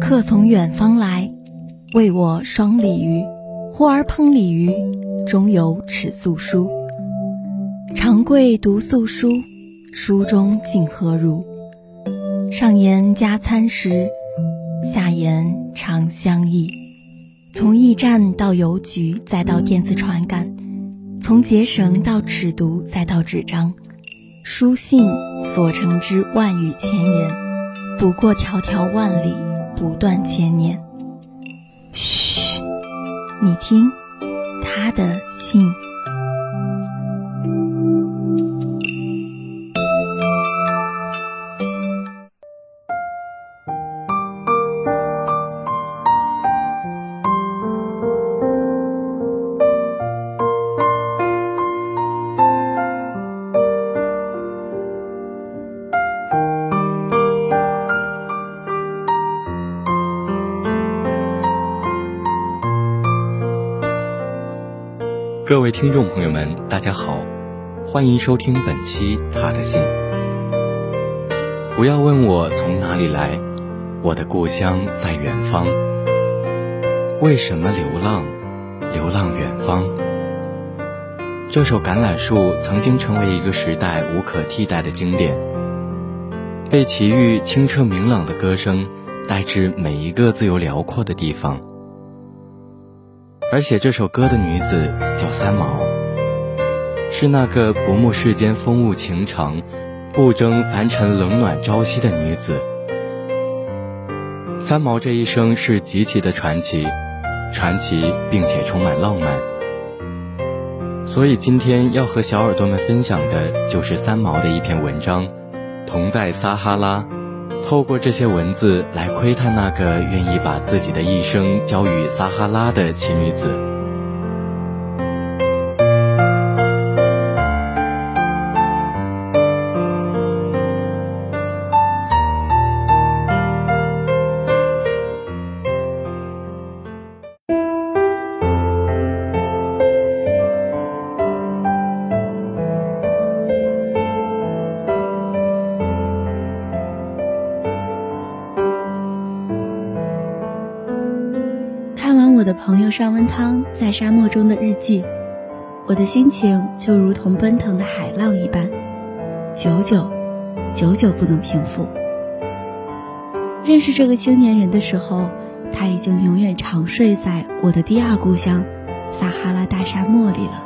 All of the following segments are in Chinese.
客从远方来，为我双鲤鱼。忽而烹鲤鱼，中有尺素书。长贵读素书，书中竟何如？上言加餐食，下言长相忆。从驿站到邮局，再到电子传感；从结绳到尺牍，再到纸张。书信所成之万语千言，不过迢迢万里，不断千年。嘘，你听，他的信。位听众朋友们，大家好，欢迎收听本期《他的信》。不要问我从哪里来，我的故乡在远方。为什么流浪？流浪远方。这首《橄榄树》曾经成为一个时代无可替代的经典，被齐豫清澈明朗的歌声带至每一个自由辽阔的地方。而写这首歌的女子叫三毛，是那个不慕世间风物情长，不争凡尘冷暖朝夕的女子。三毛这一生是极其的传奇，传奇并且充满浪漫。所以今天要和小耳朵们分享的就是三毛的一篇文章，《同在撒哈拉》。透过这些文字来窥探那个愿意把自己的一生交与撒哈拉的奇女子。的朋友尚温汤在沙漠中的日记，我的心情就如同奔腾的海浪一般，久久，久久不能平复。认识这个青年人的时候，他已经永远长睡在我的第二故乡撒哈拉大沙漠里了。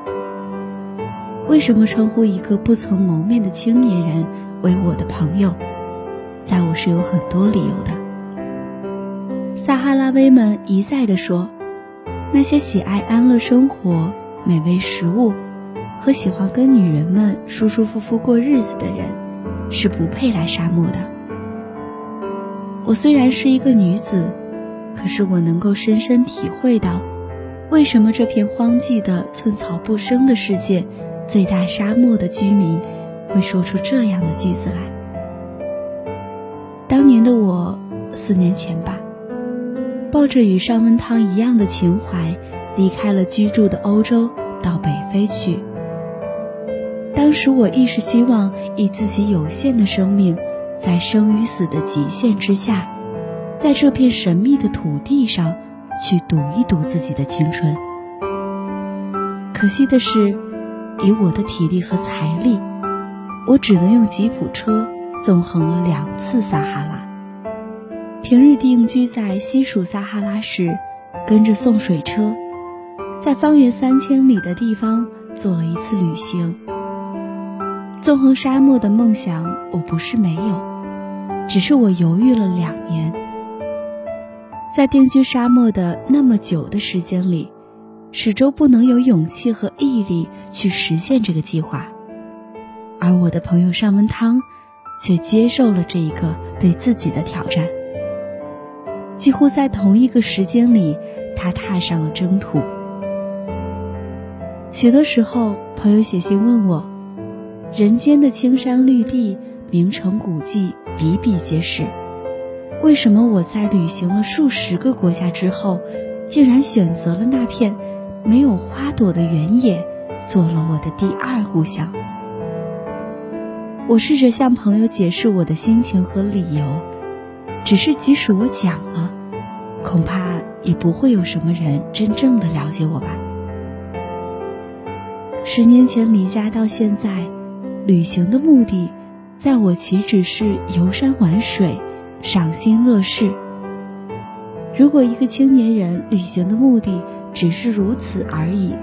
为什么称呼一个不曾谋面的青年人为我的朋友？在我是有很多理由的。撒哈拉威们一再的说。那些喜爱安乐生活、美味食物和喜欢跟女人们舒舒服服过日子的人，是不配来沙漠的。我虽然是一个女子，可是我能够深深体会到，为什么这片荒寂的寸草不生的世界，最大沙漠的居民会说出这样的句子来。当年的我，四年前吧。抱着与尚温汤一样的情怀，离开了居住的欧洲，到北非去。当时我一时希望以自己有限的生命，在生与死的极限之下，在这片神秘的土地上，去赌一赌自己的青春。可惜的是，以我的体力和财力，我只能用吉普车纵横了两次撒哈拉。平日定居在西属撒哈拉时，跟着送水车，在方圆三千里的地方做了一次旅行。纵横沙漠的梦想，我不是没有，只是我犹豫了两年。在定居沙漠的那么久的时间里，始终不能有勇气和毅力去实现这个计划。而我的朋友尚文汤，却接受了这一个对自己的挑战。几乎在同一个时间里，他踏上了征途。许多时候，朋友写信问我：“人间的青山绿地、名城古迹比比皆是，为什么我在旅行了数十个国家之后，竟然选择了那片没有花朵的原野，做了我的第二故乡？”我试着向朋友解释我的心情和理由，只是即使我讲了，恐怕也不会有什么人真正的了解我吧。十年前离家到现在，旅行的目的，在我岂止是游山玩水、赏心乐事？如果一个青年人旅行的目的只是如此而已，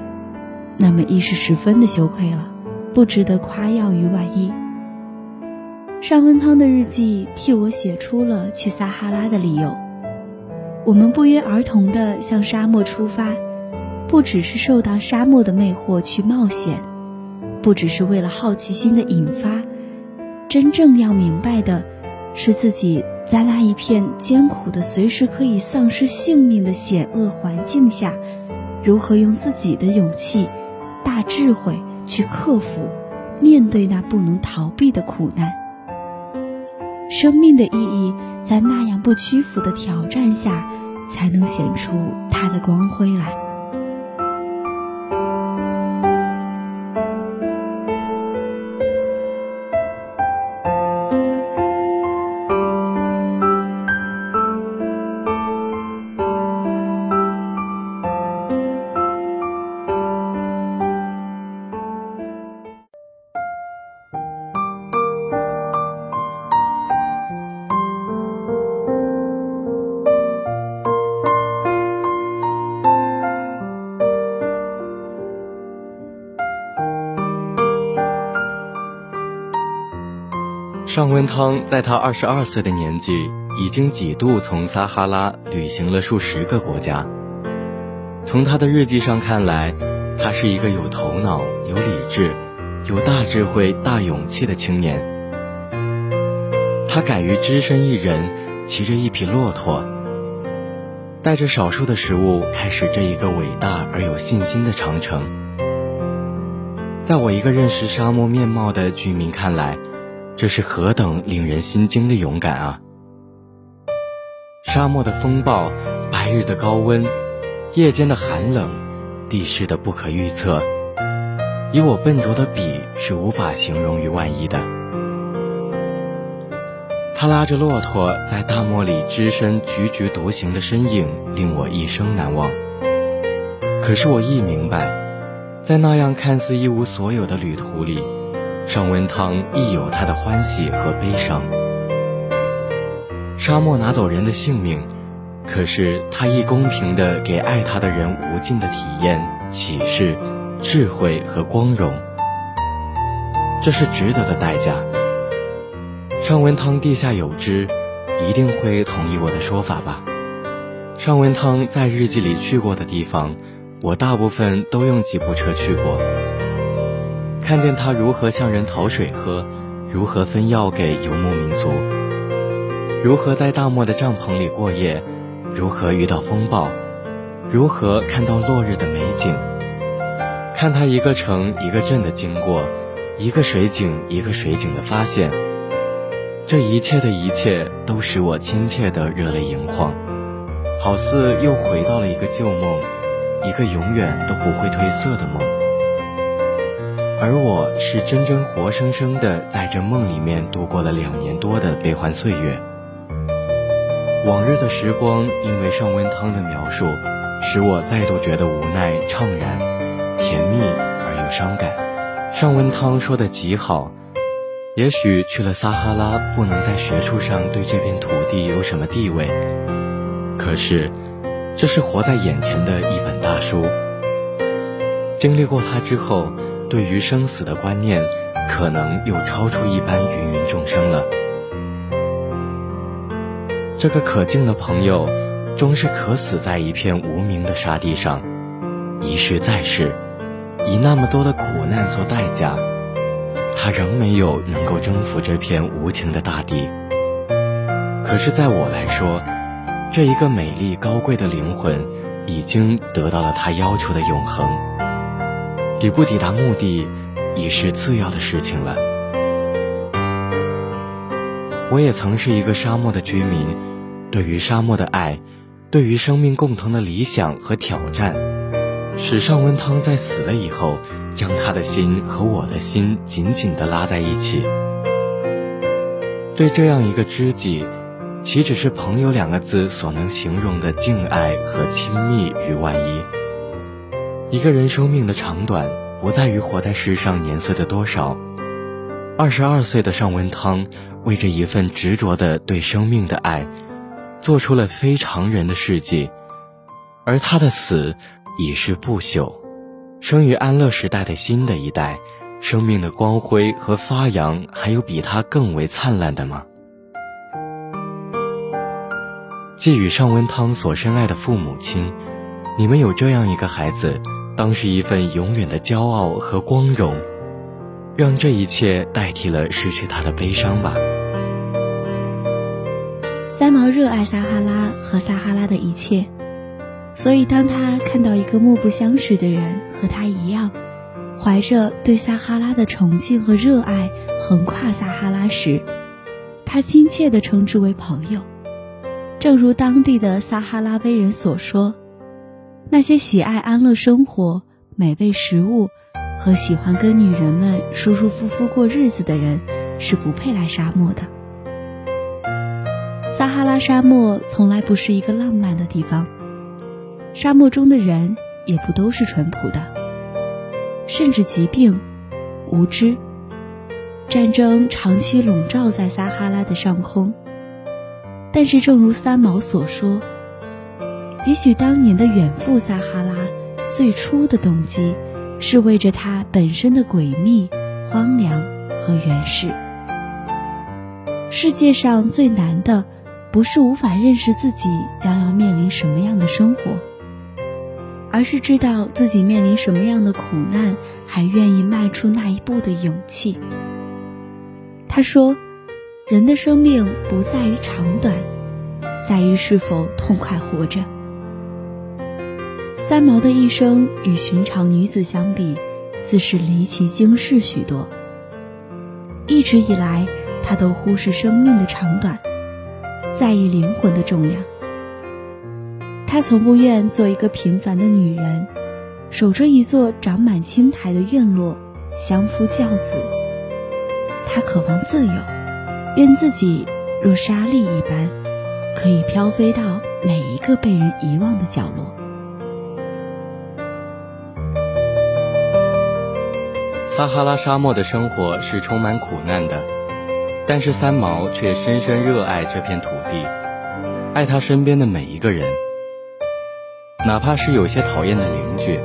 那么亦是十分的羞愧了，不值得夸耀于万一。尚温汤的日记替我写出了去撒哈拉的理由。我们不约而同地向沙漠出发，不只是受到沙漠的魅惑去冒险，不只是为了好奇心的引发，真正要明白的，是自己在那一片艰苦的、随时可以丧失性命的险恶环境下，如何用自己的勇气、大智慧去克服、面对那不能逃避的苦难。生命的意义，在那样不屈服的挑战下，才能显出它的光辉来。尚温汤在他二十二岁的年纪，已经几度从撒哈拉旅行了数十个国家。从他的日记上看来，他是一个有头脑、有理智、有大智慧、大勇气的青年。他敢于只身一人，骑着一匹骆驼，带着少数的食物，开始这一个伟大而有信心的长城。在我一个认识沙漠面貌的居民看来，这是何等令人心惊的勇敢啊！沙漠的风暴，白日的高温，夜间的寒冷，地势的不可预测，以我笨拙的笔是无法形容于万一的。他拉着骆驼在大漠里只身踽踽独行的身影，令我一生难忘。可是我亦明白，在那样看似一无所有的旅途里。尚文汤亦有他的欢喜和悲伤。沙漠拿走人的性命，可是他亦公平地给爱他的人无尽的体验、启示、智慧和光荣。这是值得的代价。尚文汤地下有知，一定会同意我的说法吧？尚文汤在日记里去过的地方，我大部分都用吉普车去过。看见他如何向人讨水喝，如何分药给游牧民族，如何在大漠的帐篷里过夜，如何遇到风暴，如何看到落日的美景，看他一个城一个镇的经过，一个水井一个水井的发现，这一切的一切都使我亲切的热泪盈眶，好似又回到了一个旧梦，一个永远都不会褪色的梦。而我是真真活生生的在这梦里面度过了两年多的悲欢岁月。往日的时光，因为尚温汤的描述，使我再度觉得无奈、怅然、甜蜜而又伤感。尚温汤说的极好，也许去了撒哈拉，不能在学术上对这片土地有什么地位，可是，这是活在眼前的一本大书。经历过它之后。对于生死的观念，可能又超出一般芸芸众生了。这个可敬的朋友，终是渴死在一片无名的沙地上，一世再世，以那么多的苦难做代价，他仍没有能够征服这片无情的大地。可是，在我来说，这一个美丽高贵的灵魂，已经得到了他要求的永恒。抵不抵达目的，已是次要的事情了。我也曾是一个沙漠的居民，对于沙漠的爱，对于生命共同的理想和挑战，使尚温汤在死了以后，将他的心和我的心紧紧地拉在一起。对这样一个知己，岂只是朋友两个字所能形容的敬爱和亲密与万一？一个人生命的长短，不在于活在世上年岁的多少。二十二岁的尚文汤，为这一份执着的对生命的爱，做出了非常人的事迹，而他的死已是不朽。生于安乐时代的新的一代，生命的光辉和发扬，还有比他更为灿烂的吗？寄予尚文汤所深爱的父母亲，你们有这样一个孩子，当是一份永远的骄傲和光荣，让这一切代替了失去他的悲伤吧。三毛热爱撒哈拉和撒哈拉的一切。所以，当他看到一个目不相识的人和他一样，怀着对撒哈拉的崇敬和热爱横跨撒哈拉时，他亲切地称之为朋友。正如当地的撒哈拉威人所说：“那些喜爱安乐生活、美味食物和喜欢跟女人们舒舒服服过日子的人，是不配来沙漠的。撒哈拉沙漠从来不是一个浪漫的地方。”沙漠中的人也不都是淳朴的，甚至疾病、无知、战争长期笼罩在撒哈拉的上空。但是，正如三毛所说，也许当年的远赴撒哈拉最初的动机，是为着它本身的诡秘、荒凉和原始。世界上最难的，不是无法认识自己将要面临什么样的生活。而是知道自己面临什么样的苦难，还愿意迈出那一步的勇气。他说：“人的生命不在于长短，在于是否痛快活着。”三毛的一生与寻常女子相比，自是离奇惊世许多。一直以来，他都忽视生命的长短，在意灵魂的重量。她从不愿做一个平凡的女人，守着一座长满青苔的院落，相夫教子。她渴望自由，愿自己若沙粒一般，可以飘飞到每一个被人遗忘的角落。撒哈拉沙漠的生活是充满苦难的，但是三毛却深深热爱这片土地，爱他身边的每一个人。哪怕是有些讨厌的邻居，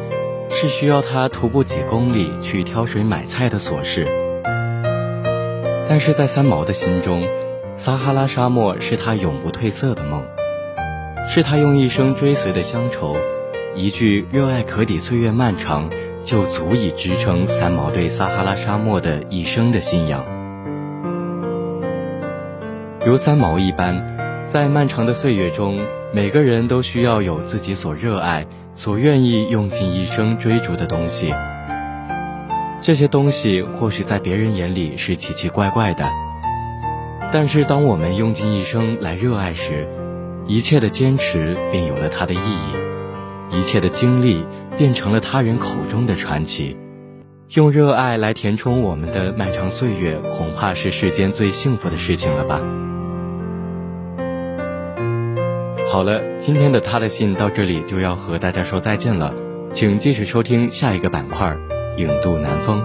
是需要他徒步几公里去挑水买菜的琐事，但是在三毛的心中，撒哈拉沙漠是他永不褪色的梦，是他用一生追随的乡愁。一句“热爱可抵岁月漫长”，就足以支撑三毛对撒哈拉沙漠的一生的信仰。如三毛一般，在漫长的岁月中。每个人都需要有自己所热爱、所愿意用尽一生追逐的东西。这些东西或许在别人眼里是奇奇怪怪的，但是当我们用尽一生来热爱时，一切的坚持便有了它的意义，一切的经历变成了他人口中的传奇。用热爱来填充我们的漫长岁月，恐怕是世间最幸福的事情了吧。好了，今天的他的信到这里就要和大家说再见了，请继续收听下一个板块《影渡南风》。